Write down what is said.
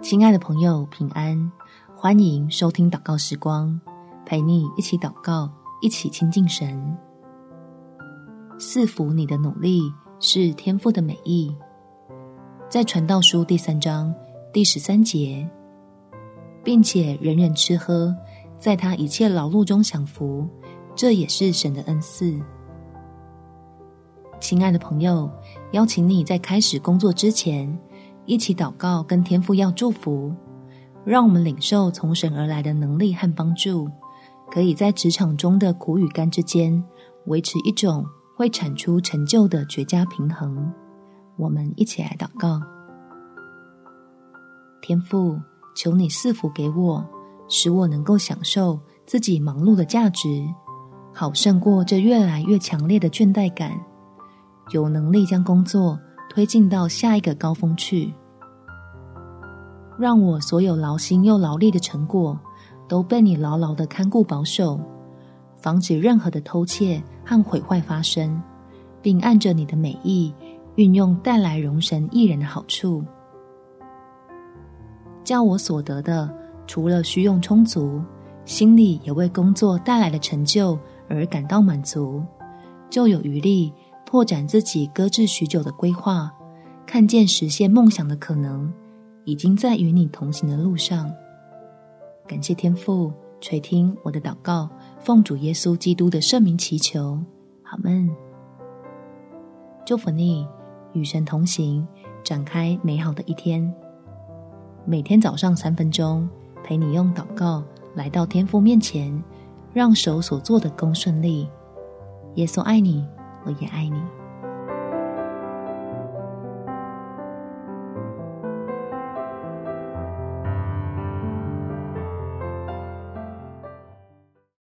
亲爱的朋友，平安！欢迎收听祷告时光，陪你一起祷告，一起亲近神。赐福你的努力是天赋的美意，在传道书第三章第十三节，并且人人吃喝，在他一切劳碌中享福，这也是神的恩赐。亲爱的朋友，邀请你在开始工作之前，一起祷告，跟天父要祝福，让我们领受从神而来的能力和帮助，可以在职场中的苦与甘之间，维持一种会产出成就的绝佳平衡。我们一起来祷告：天父，求你赐福给我，使我能够享受自己忙碌的价值，好胜过这越来越强烈的倦怠感，有能力将工作。推进到下一个高峰去，让我所有劳心又劳力的成果都被你牢牢的看顾保守，防止任何的偷窃和毁坏发生，并按着你的美意运用，带来荣神益人的好处，叫我所得的除了需用充足，心里也为工作带来的成就而感到满足，就有余力。拓展自己搁置许久的规划，看见实现梦想的可能，已经在与你同行的路上。感谢天父垂听我的祷告，奉主耶稣基督的圣名祈求，阿们。祝福你与神同行，展开美好的一天。每天早上三分钟，陪你用祷告来到天父面前，让手所做的工顺利。耶稣爱你。我也爱你。